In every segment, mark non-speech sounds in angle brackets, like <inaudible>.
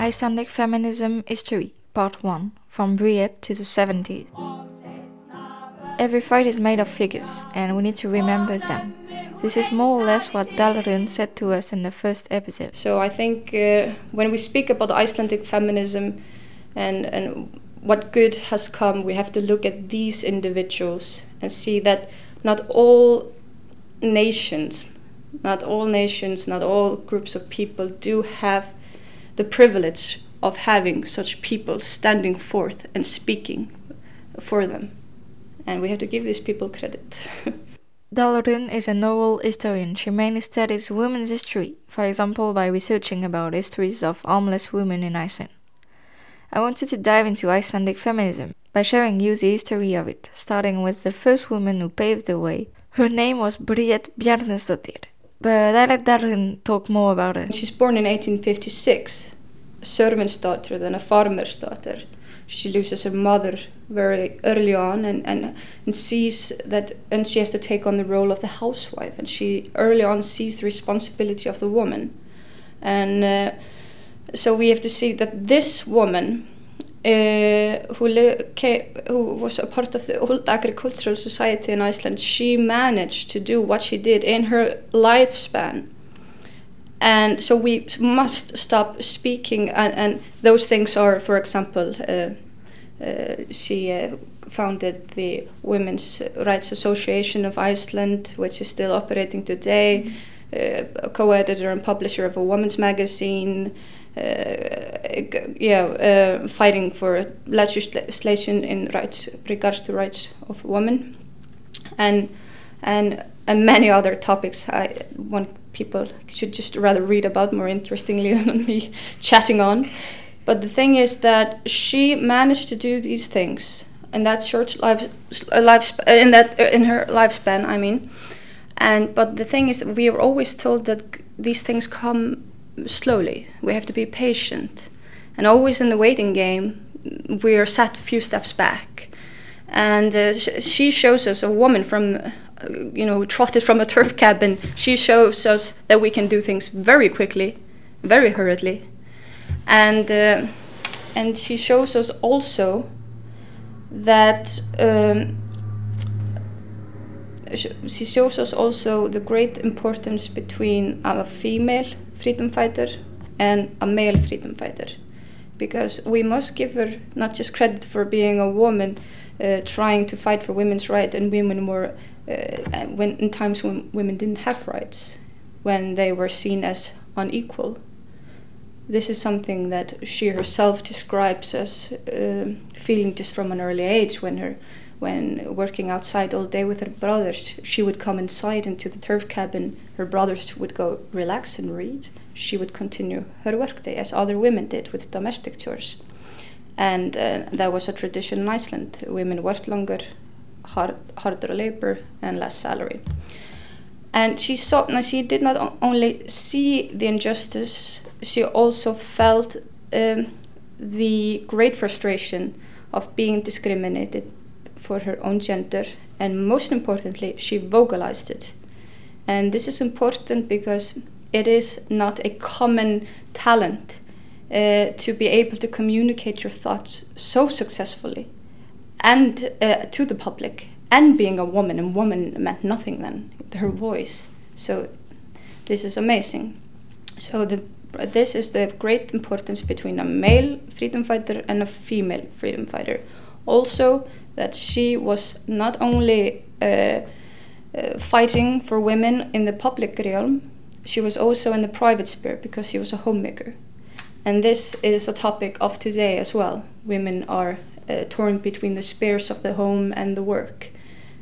Icelandic Feminism History, Part 1 From Bríet to the 70s. Every fight is made of figures, and we need to remember them. This is more or less what Dalrun said to us in the first episode. So I think uh, when we speak about Icelandic feminism and, and what good has come, we have to look at these individuals and see that not all nations, not all nations, not all groups of people do have the privilege of having such people standing forth and speaking for them. And we have to give these people credit. <laughs> Dalrun is a novel historian. She mainly studies women's history, for example, by researching about histories of homeless women in Iceland. I wanted to dive into Icelandic feminism by sharing you the history of it, starting with the first woman who paved the way. Her name was Bríet Bjarnhéðinsdóttir, but I let Darren talk more about it. She's born in 1856, a servant's daughter, then a farmer's daughter. She loses her mother very early on and, and, and sees that, and she has to take on the role of the housewife. And she early on sees the responsibility of the woman. And uh, so we have to see that this woman, uh, who, who was a part of the old agricultural society in Iceland, she managed to do what she did in her lifespan. And so we must stop speaking, and, and those things are, for example, uh, uh, she uh, founded the Women's Rights Association of Iceland, which is still operating today, mm-hmm. uh, co editor and publisher of a women's magazine. Uh, yeah, uh, fighting for legislation in rights regards to rights of women, and and and many other topics. I want people should just rather read about more interestingly <laughs> than me chatting on. But the thing is that she managed to do these things in that short life lifespan in that in her lifespan. I mean, and but the thing is, we are always told that these things come slowly. We have to be patient, and always in the waiting game, we are set a few steps back. And uh, sh she shows us a woman from, uh, you know, trotted from a turf cabin. She shows us that we can do things very quickly, very hurriedly, and uh, and she shows us also that. Um, she shows us also the great importance between a female freedom fighter and a male freedom fighter. Because we must give her not just credit for being a woman uh, trying to fight for women's rights and women were uh, when in times when women didn't have rights when they were seen as unequal this is something that she herself describes as uh, feeling just from an early age when her when working outside all day with her brothers, she would come inside into the turf cabin. Her brothers would go relax and read. She would continue her workday as other women did with domestic chores. And uh, that was a tradition in Iceland. Women worked longer, hard, harder labor, and less salary. And she saw, now she did not only see the injustice, she also felt um, the great frustration of being discriminated for her own gender, and most importantly, she vocalized it. And this is important because it is not a common talent uh, to be able to communicate your thoughts so successfully and uh, to the public. And being a woman, and woman meant nothing then, her voice. So this is amazing. So the this is the great importance between a male freedom fighter and a female freedom fighter. Also, that she was not only uh, uh, fighting for women in the public realm, she was also in the private sphere because she was a homemaker. And this is a topic of today as well. Women are uh, torn between the spares of the home and the work.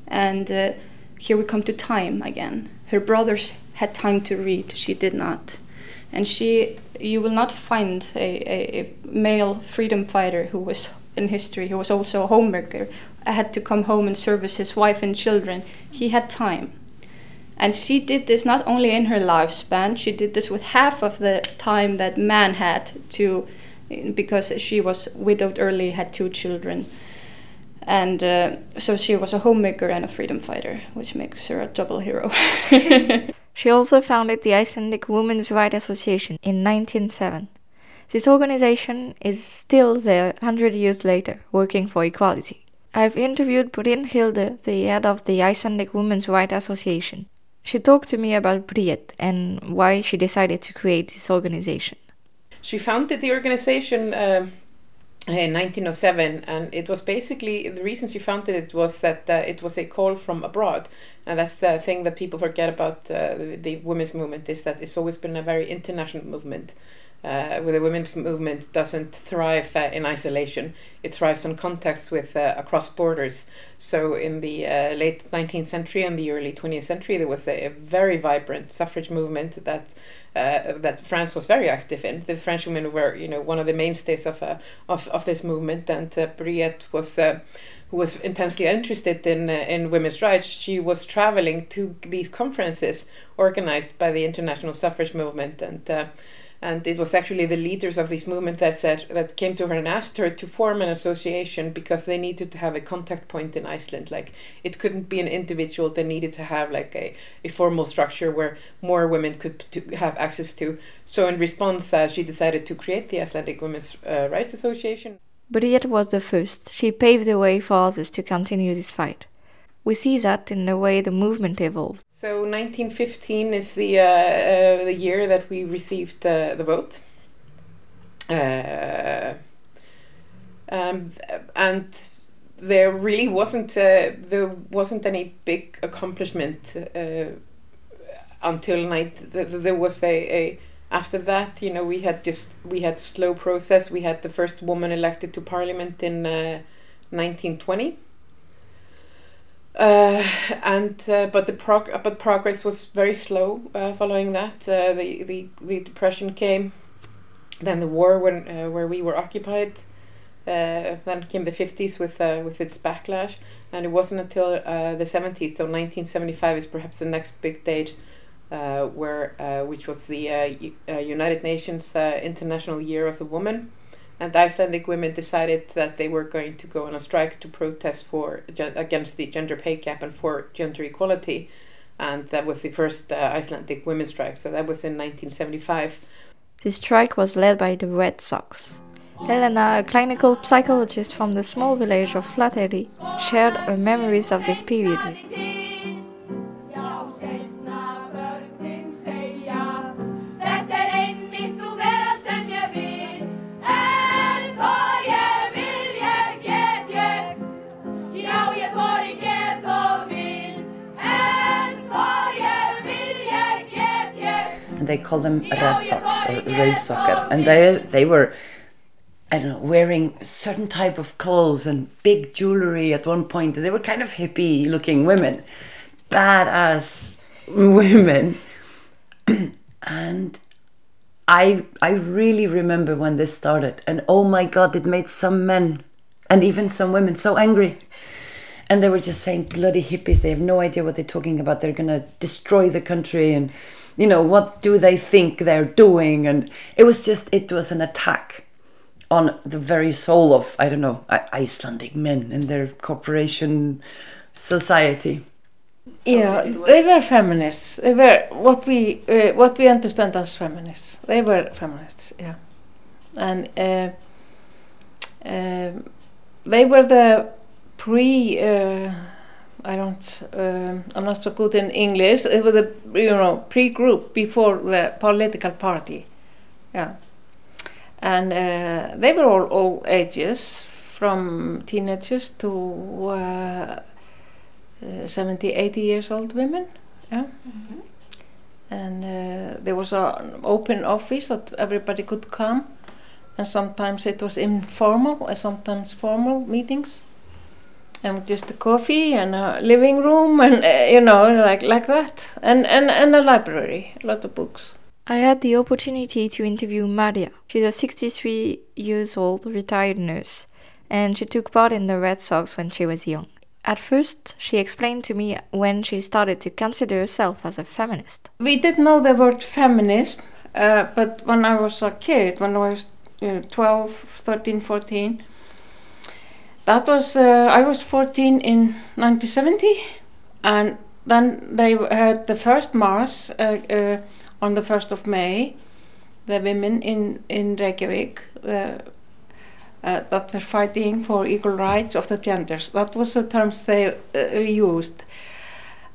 And uh, here we come to time again. Her brothers had time to read, she did not. And she, you will not find a, a, a male freedom fighter who was in history, who was also a homemaker, had to come home and service his wife and children. He had time. And she did this not only in her lifespan, she did this with half of the time that man had to, because she was widowed early, had two children. And uh, so she was a homemaker and a freedom fighter, which makes her a double hero. <laughs> she also founded the Icelandic Women's Rights Association in 1907. This organization is still there 100 years later, working for equality. I've interviewed Brynhildur, the head of the Icelandic Women's Rights Association. She talked to me about Bríet and why she decided to create this organization. She founded the organization uh, in 1907, and it was basically the reason she founded it was that uh, it was a call from abroad, and that's the thing that people forget about uh, the, women's movement is that it's always been a very international movement uh, where the women's movement doesn't thrive uh, in isolation. It thrives on contacts with uh, across borders. So in the uh, late 19th century and the early 20th century, there was a, a very vibrant suffrage movement that uh, that France was very active in. The French women were, you know, one of the mainstays of uh, of, of this movement, and uh, Bríet was. who was intensely interested in in women's rights? She was traveling to these conferences organized by the international suffrage movement, and and it was actually the leaders of this movement that said that came to her and asked her to form an association because they needed to have a contact point in Iceland. Like it couldn't be an individual they needed to have like a, a formal structure where more women could have access to. So in response uh, she decided to create the Icelandic Women's uh, Rights Association. Bríet was the first. She paved the way for others to continue this fight we see that in the way the movement evolved. So 1915 is the uh, uh, the year that we received uh, the vote, uh, um, and there really wasn't uh, there wasn't any big accomplishment uh, until night. There was a, a after that, you know, we had just we had slow process. We had the first woman elected to parliament in 1920 uh, and uh, but the prog- but progress was very slow uh, following that. Uh, the, the the depression came, then the war when uh, where we were occupied. Uh, then came the fifties with with its backlash, and it wasn't until the seventies, so nineteen seventy five is perhaps the next big date, where which was the United Nations International Year of the Woman and Icelandic women decided that they were going to go on a strike to protest for against the gender pay gap and for gender equality, and that was the first uh, Icelandic women's strike. So that was in 1975. The strike was led by the Red Socks. Helena, a clinical psychologist from the small village of Flateyri, shared her memories of this period with they call them Red Socks or Red Soccer, and they they were. I don't know, wearing certain type of clothes and big jewelry at one point. They were kind of hippie looking women, badass women. <clears throat> and I I really remember when this started and oh my god, it made some men and even some women so angry. And they were just saying bloody hippies, they have no idea what they're talking about. They're gonna destroy the country and you know, what do they think they're doing? And it was just, it was an attack on the very soul of, I don't know, Icelandic men and their corporation society. Yeah, they were feminists. They were what we uh, what we understand as feminists. They were feminists, yeah, and uh, uh, they were the pre uh, I don't, um, I'm not so good in English. It was a, you know, pre-group before the political party, yeah. And uh, they were all, all ages, from teenagers to uh, uh, 70, 80 years old women, yeah. Mm -hmm. And uh, there was an open office that everybody could come and sometimes it was informal and sometimes formal meetings and just a coffee and a living room and uh, you know like like that and, and and a library a lot of books I had the opportunity to interview Maria. She's a 63 years old retired nurse, and she took part in the Red Socks when she was young. At first, she explained to me when she started to consider herself as a feminist. We didn't know the word feminism, uh, but when I was a kid, when I was uh, 12, 13, 14, that was, uh, I was 14 in 1970, and then they had the first Mass uh, uh, on the 1st of May, the women in, in Reykjavik uh, uh, that were fighting for equal rights of the genders. That was the terms they used.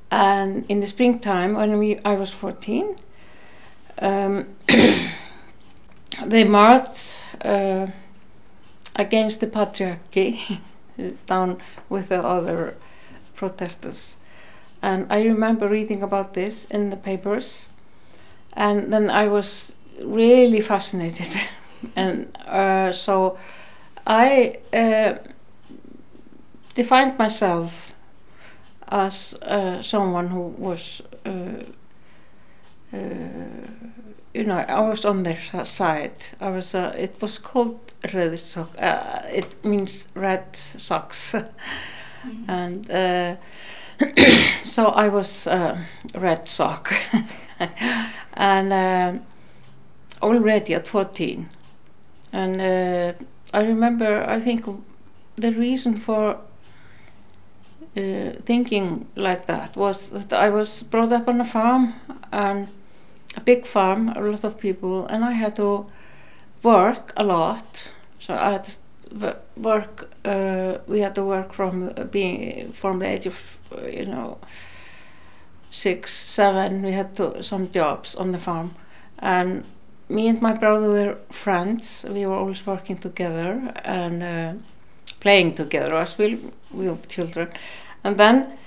And in the springtime, when we, I was 14, um, <coughs> they marched uh, against the patriarchy <laughs> down with the other protesters. And I remember reading about this in the papers and then I was really fascinated, <laughs> and uh, so I uh, defined myself as uh, someone who was, uh, uh, you know, I was on their side. I was. it was called red sock. Uh, it means red socks, <laughs> mm -hmm. and <coughs> so I was red sock. <laughs> and uh, already at 14 and uh, I remember I think the reason for uh, thinking like that was that I was brought up on a farm and a big farm, a lot of people, and I had to work a lot. So I had to work. Uh, we had to work from being from the age of you know six, seven, we had to, some jobs on the farm. And me and my brother were friends. We were always working together and uh, playing together as we, we were children. And then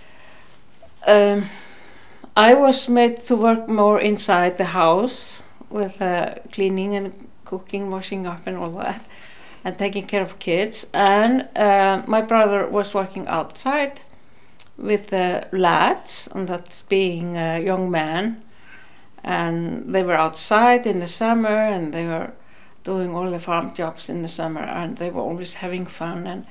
um, I was made to work more inside the house with uh, cleaning and cooking, washing up, and all that, and taking care of kids. And uh, my brother was working outside with the lads, and that being a young man, and they were outside in the summer, and they were doing all the farm jobs in the summer, and they were always having fun, and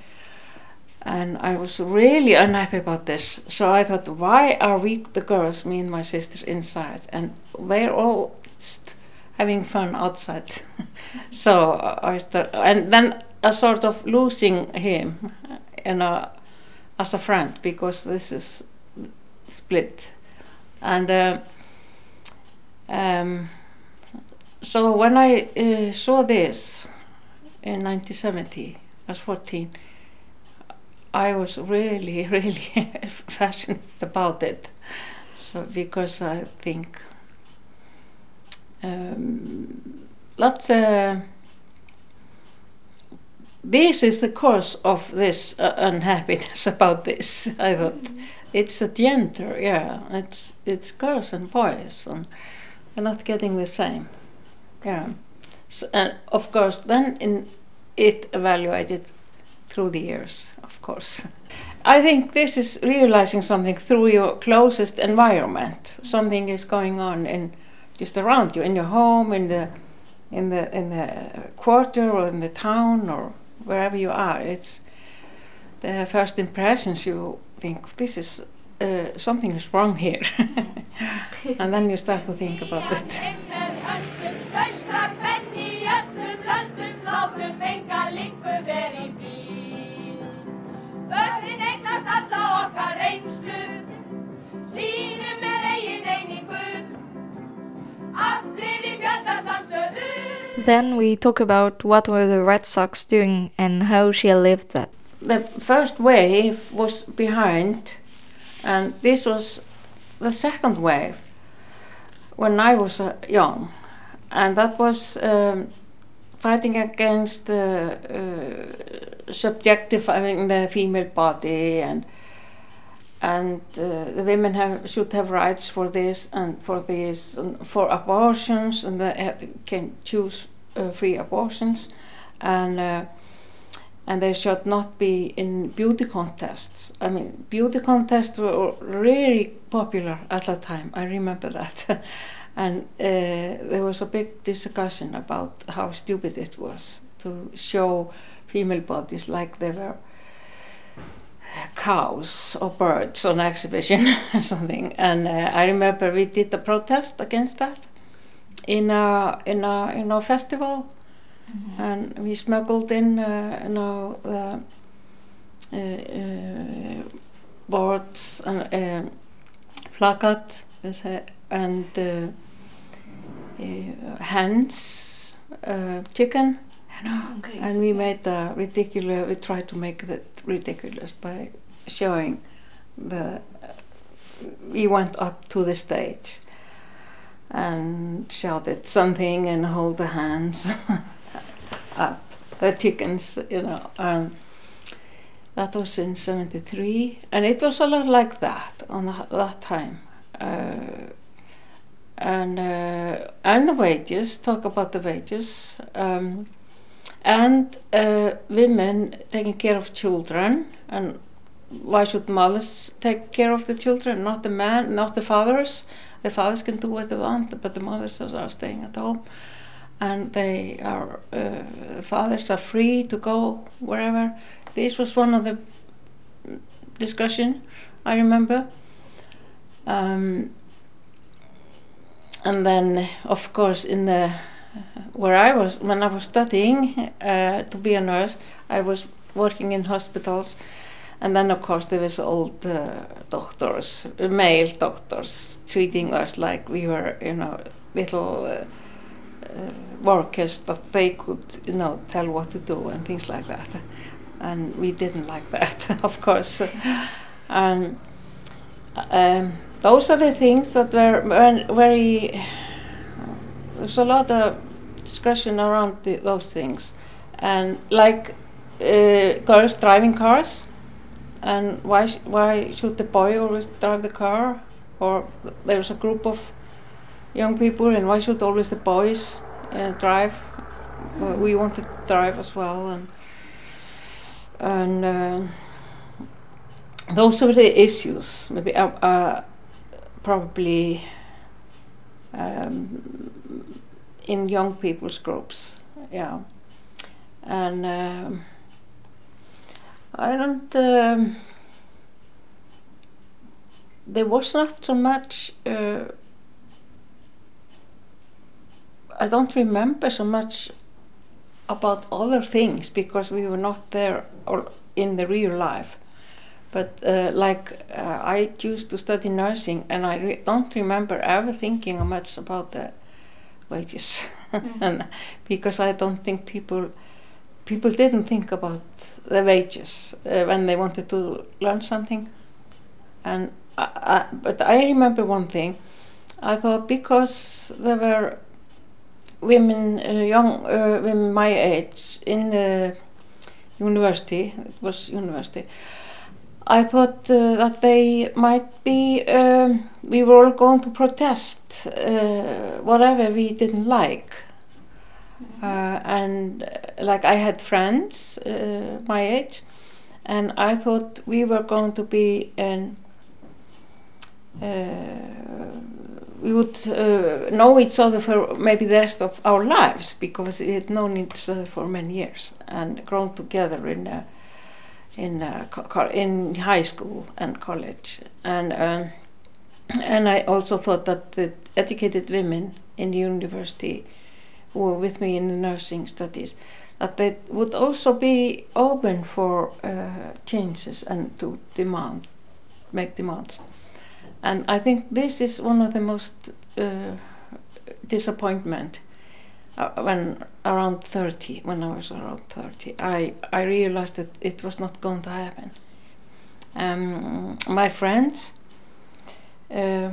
and I was really unhappy about this. So I thought, why are we, the girls, me and my sisters, inside, and they're all having fun outside? <laughs> so I started, and then a sort of losing him, you know as a friend because this is split and uh, um, so when I uh, saw this in 1970 I was 14 I was really <laughs> really fascinated about it so because I think um, uh, this is the cause of this uh, unhappiness <laughs> about this. I thought mm. it's a gender, yeah. It's it's girls and boys, and they're not getting the same, yeah. So, and of course, then in it evaluated through the years, course. I think this is realizing something through your closest environment. Something is going on in just around you, in your home, in the in the in the quarter or in the town or wherever you are. It's the first impressions you think this is uh, something is wrong here, <laughs> and then you start to think about it. <laughs> Then we talk about what were the Red Socks doing and how she lived that. The first wave was behind, and this was the second wave when I was uh, young, and that was um, fighting against the uh, subjectifying the female body and and uh, the women have, should have rights for this and for this and for abortions and they have, can choose uh, free abortions, and uh, and they should not be in beauty contests. I mean, beauty contests were really popular at that time. I remember that, <laughs> and uh, there was a big discussion about how stupid it was to show female bodies like they were cows or birds on exhibition <laughs> or something. And uh, I remember we did a protest against that in a in a in a festival, mm-hmm. and we smuggled in uh, you know the uh, uh, boards and uh, placard and uh, hens, chicken. You know, okay. and we made the ridiculous. We tried to make that ridiculous by showing the. we went up to the stage and shouted something and hold the hands <laughs> up the chickens, you know. And that was in 73 and it was a lot like that on the, that time. Uh, and uh, and the wages, talk about the wages. Um, and uh, women taking care of children and why should mothers take care of the children not the man not the fathers the fathers can do what they want but the mothers are staying at home and they are uh, fathers are free to go wherever. This was one of the discussion i remember. Um, and then of course in the where I was when I was studying uh, to be a nurse, I was working in hospitals, and then of course there was old doctors, male doctors, treating us like we were, you know, little uh, uh workers that they could, you know, tell what to do and things like that, and we didn't like that, <laughs> of course, and. Um, those are the things that were very there's a lot of discussion around the, those things, and like uh, girls driving cars, and why sh why should the boy always drive the car, or there's a group of young people, and why should always the boys uh, drive? Uh, we want to drive as well, and and uh, those are the issues. Maybe uh, uh, probably. Um, in young people's groups. Yeah, and um, I don't. Um, there was not so much. Uh, I don't remember so much about other things because we were not there or in the real life. But uh, like uh, I used to study nursing, and I re don't remember ever thinking much about that wages <laughs> mm. and because I don't think people people didn't think about the wages uh, when they wanted to learn something and I, I, but I remember one thing I thought because there were women uh, young uh, women my age in the university it was university I thought uh, that they might be, um, we were all going to protest uh, whatever we didn't like. Uh, and uh, like I had friends uh, my age, and I thought we were going to be in, uh, we would know each other for maybe the rest of our lives because we had known each other for many years and grown together in a in uh, in high school and college, and uh, and I also thought that the educated women in the university who were with me in the nursing studies that they would also be open for uh, changes and to demand, make demands, and I think this is one of the most uh, disappointment uh, when around 30 when I was around 30 I, I realized that it was not going to happen. Um, my friends uh,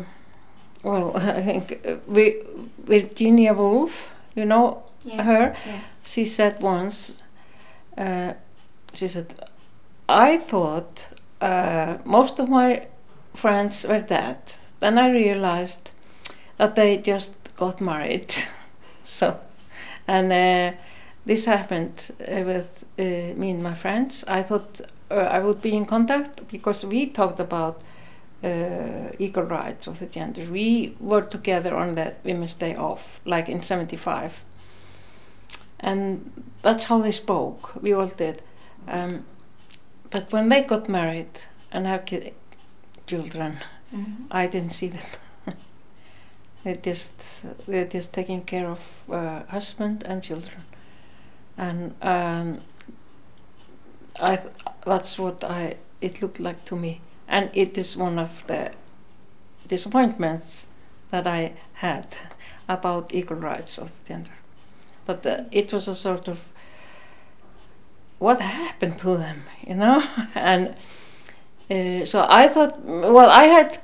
well <laughs> I think uh, we, Virginia Woolf you know yeah. her yeah. she said once uh, she said I thought uh, most of my friends were dead then I realized that they just got married <laughs> so and uh, this happened uh, with uh, me and my friends. I thought uh, I would be in contact because we talked about uh, equal rights of the gender. We were together on the Women's Day off, like in '75, and that's how they spoke. We all did. Um, but when they got married and have ki- children, Mhm. I didn't see them. <laughs> they just they're just taking care of uh, husband and children, and um, I th- that's what I it looked like to me, and it is one of the disappointments that I had about equal rights of the gender. But uh, it was a sort of what happened to them, you know, <laughs> and uh, so I thought, well, I had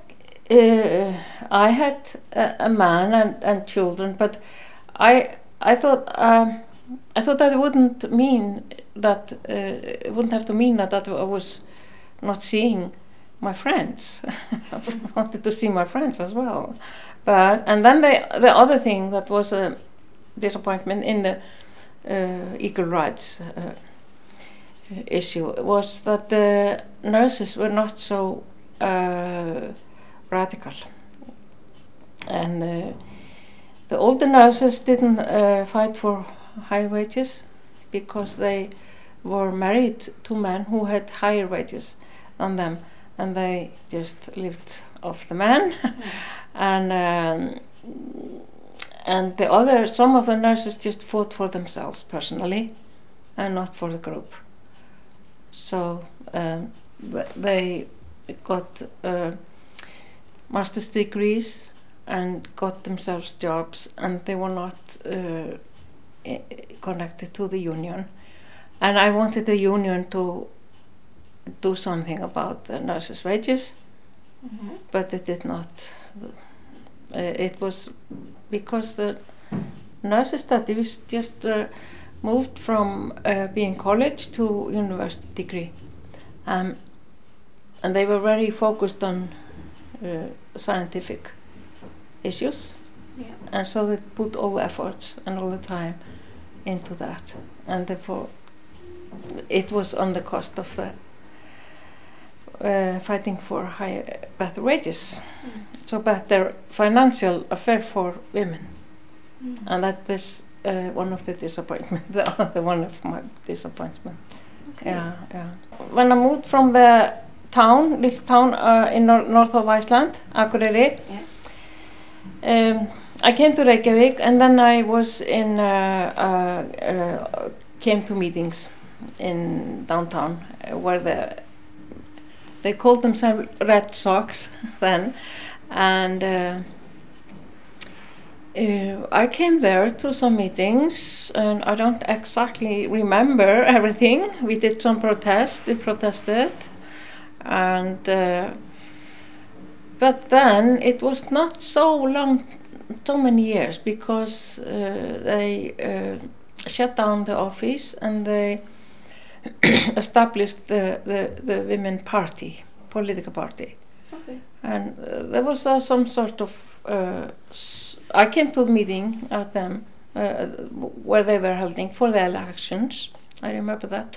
uh, I had a, a man and, and children, but I I thought um, I thought that wouldn't mean that uh, it wouldn't have to mean that that I was not seeing my friends. <laughs> I wanted to see my friends as well, but and then the the other thing that was a disappointment in the uh, equal rights. Uh, issue was that the nurses were not so uh, radical. And uh, the older nurses didn't uh, fight for high wages because they were married to men who had higher wages than them and they just lived off the man. and um, and the other, some of the nurses just fought for themselves personally and not for the group. So um, they got uh, master's degrees and got themselves jobs, and they were not uh, connected to the union. And I wanted the union to do something about the nurses' wages, but it did not. Uh, it was because the nurses study was just. Uh, moved from uh, being college to university degree. Um, and they were very focused on uh, scientific issues. Yeah. And so they put all the efforts and all the time into that. And therefore, it was on the cost of the uh, fighting for higher, better wages. So better financial affair for women. And that is uh, one of the disappointment, <laughs> the other one of my disappointments. Okay. Yeah, yeah. When I moved from the town, little town uh, in nor- north of Iceland, Akureyri, um, I came to Reykjavik and then I was in, uh, uh, uh, came to meetings in downtown where the, they called themselves Red Socks <laughs> then. And uh, uh, I came there to some meetings, and I don't exactly remember <laughs> everything. We did some protest, we protested, and uh, but then it was not so long, so many years because uh, they uh, shut down the office and they <clears throat> established the, the, the women party, political party. Okay. And uh, there was uh, some sort of. Uh, I came to the meeting at them uh, where they were holding for the elections. I remember that.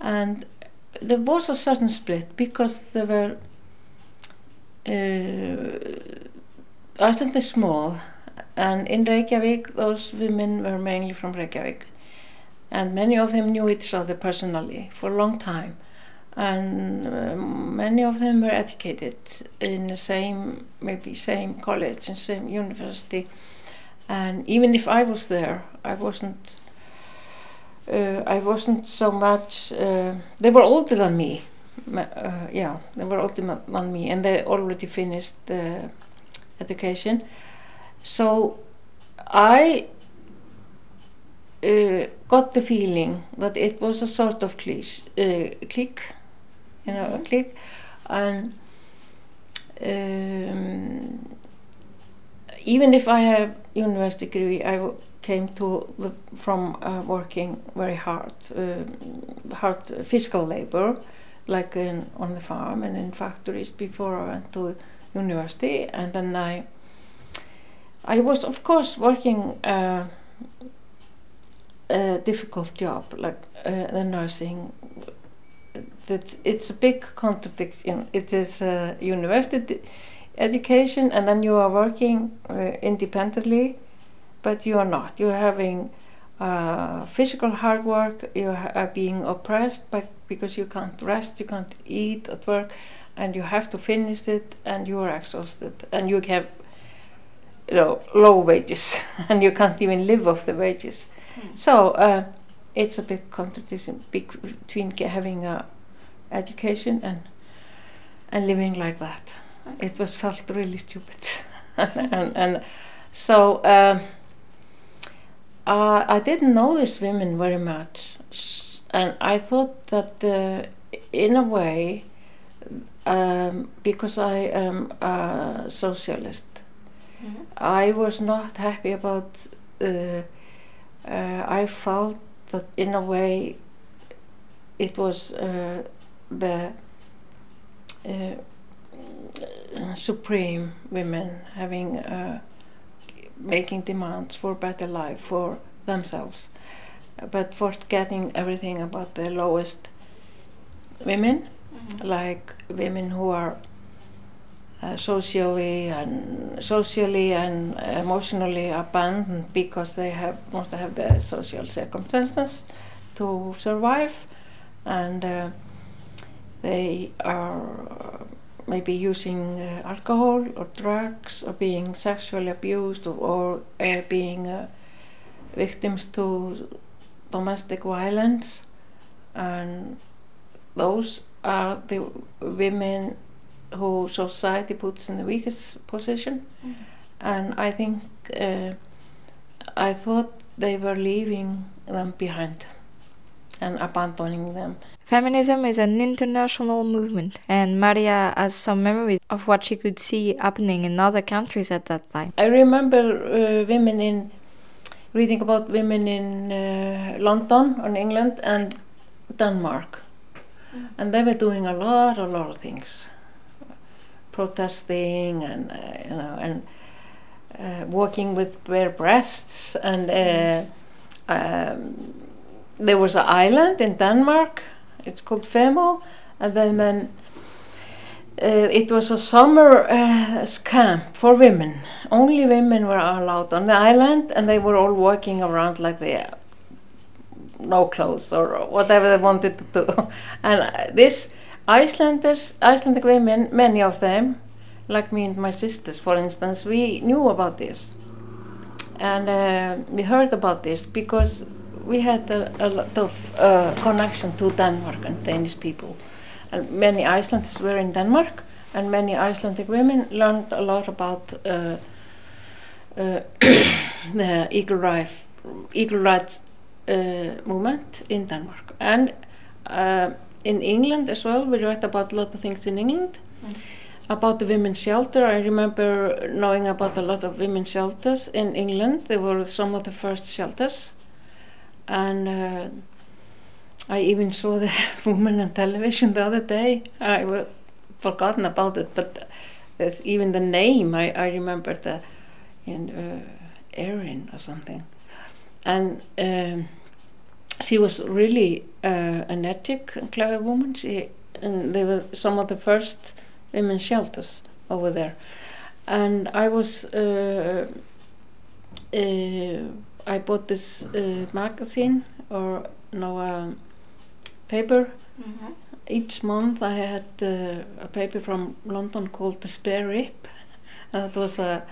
And there was a certain split because there were. Uh, Iceland is small, and in Reykjavik, those women were mainly from Reykjavik. And many of them knew each other personally for a long time. And uh, many of them were educated in the same maybe same college and same university. And even if I was there I wasn't uh, I wasn't so much uh, they were older than me. Uh, yeah they were older than me and they already finished the education. So I uh, got the feeling that it was a sort of clique, uh, clique you know, a clique, and um, even if I have university degree, I w- came to the, from uh, working very hard, uh, hard physical labor, like in, on the farm and in factories before I went to university, and then I, I was of course working uh, a difficult job, like uh, the nursing. That it's a big contradiction. It is a university education, and then you are working uh, independently, but you are not. You are having uh, physical hard work. You are being oppressed by, because you can't rest, you can't eat at work, and you have to finish it, and you are exhausted, and you have you know low wages, <laughs> and you can't even live off the wages. Mm. So uh, it's a big contradiction between having a education and and living like that. Okay. It was felt really stupid, <laughs> and, and so. Um, uh, I didn't know these women very much, and I thought that uh, in a way, um, because I am a socialist, mm -hmm. I was not happy about. Uh, uh, I felt that in a way, it was uh, the uh, supreme women having making demands for better life for themselves, but forgetting everything about the lowest women, mm-hmm. like women who are uh, socially and socially and emotionally abandoned because they have not have the social circumstances to survive, and uh, they are maybe using uh, alcohol or drugs or being sexually abused or, or uh, being uh, victims to domestic violence. And those are the women who society puts in the weakest position mm. and I think uh, I thought they were leaving them behind and abandoning them Feminism is an international movement, and Maria has some memories of what she could see happening in other countries at that time. I remember uh, women in reading about women in uh, London or England and Denmark, mm. and they were doing a lot, a lot of things, protesting and uh, you know and uh, walking with bare breasts and. Uh, um, there was an island in Denmark it's called Femø, and then, then uh, it was a summer uh, camp for women. Only women were allowed on the island, and they were all walking around like they uh, no clothes or whatever they wanted to do. <laughs> and this Icelanders, Icelandic women, many of them, like me and my sisters, for instance, we knew about this, and uh, we heard about this because we had a, a lot of uh, connection to Denmark and Danish people. And many Icelanders were in Denmark, and many Icelandic women learned a lot about uh, uh, <coughs> the equal, rights, equal rights uh, movement in Denmark. And uh, in England as well, we read about a lot of things in England. Mm. About the women's shelter, I remember knowing about a lot of women's shelters in England. They were some of the first shelters and uh, I even saw the <laughs> woman on television the other day. I was forgotten about it, but even the name I, I remember the in uh, Erin or something, and um, she was really uh, an ethic and clever woman. She and they were some of the first women's shelters over there, and I was. Uh, uh I bought this uh, magazine or no um, paper. Mm -hmm. Each month I had uh, a paper from London called The Spare Rib. and <laughs> that was a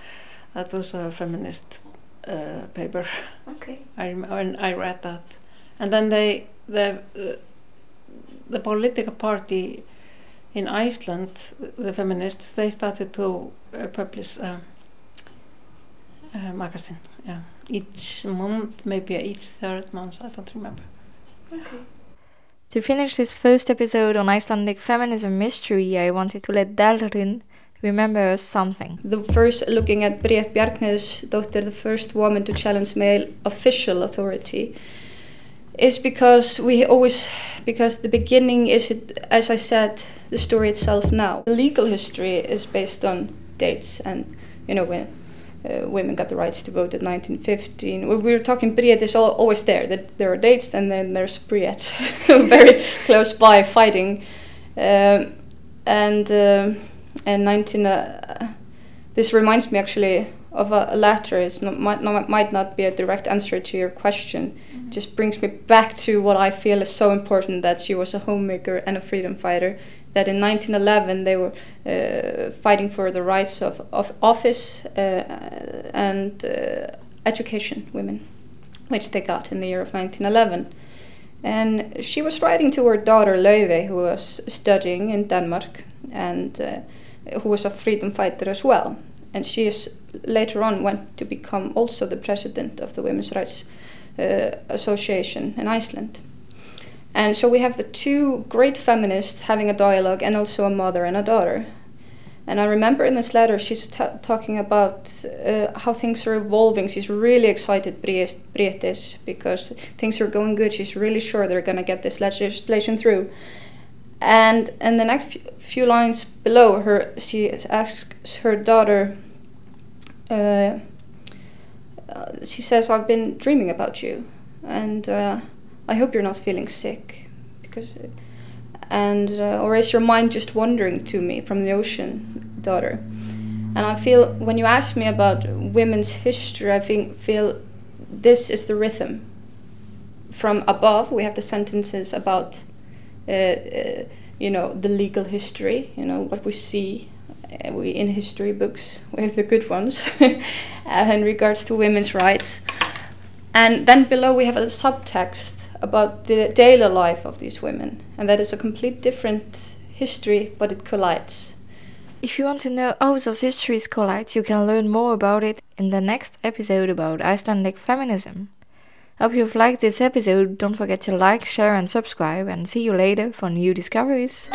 that was a feminist uh, paper. Okay. I and I read that, and then they the uh, the political party in Iceland, the feminists, they started to uh, publish a, a magazine. Yeah each month, maybe each third month, I don't remember. Okay. To finish this first episode on Icelandic feminism mystery, I wanted to let Dalrun remember something. The first, looking at Bríet Bjarnhéðinsdóttir, the first woman to challenge male official authority, is because we always, because the beginning is, it, as I said, the story itself now. The legal history is based on dates and, you know, when uh, women got the rights to vote in 1915. We we were talking Bríet is al always there. That there are dates, and then there's Bríet, <laughs> <laughs> very close by, fighting. Um, and um and 19. Uh, this reminds me actually of a, letter. It's not might not might not be a direct answer to your question. Just brings me back to what I feel is so important. That she was a homemaker and a freedom fighter that in 1911 they were uh, fighting for the rights of, of office uh, and uh, education women, which they got in the year of 1911. And she was writing to her daughter Laufey, who was studying in Denmark and uh, who was a freedom fighter as well. And she is later on went to become also the president of the Women's Rights uh, Association in Iceland. And so we have the two great feminists having a dialogue and also a mother and a daughter. And I remember in this letter she's talking about uh, how things are evolving. She's really excited, Bríet is, because things are going good. She's really sure they're going to get this legislation through. And in the next few lines below her, she asks her daughter, uh, uh, she says, I've been dreaming about you. And uh, I hope you're not feeling sick, because, and uh, or is your mind just wandering to me from the ocean, daughter? And I feel when you ask me about women's history, I think feel this is the rhythm. From above, we have the sentences about, uh, uh, you know, the legal history, you know, what we see uh, we in history books <laughs> with the good ones <laughs> in regards to women's rights. And then below we have a subtext about the daily life of these women, and that is a complete different history, but it collides. If you want to know how those histories collide, you can learn more about it in the next episode about Icelandic feminism. Hope you've liked this episode. Don't forget to like, share, and subscribe, and see you later for new discoveries.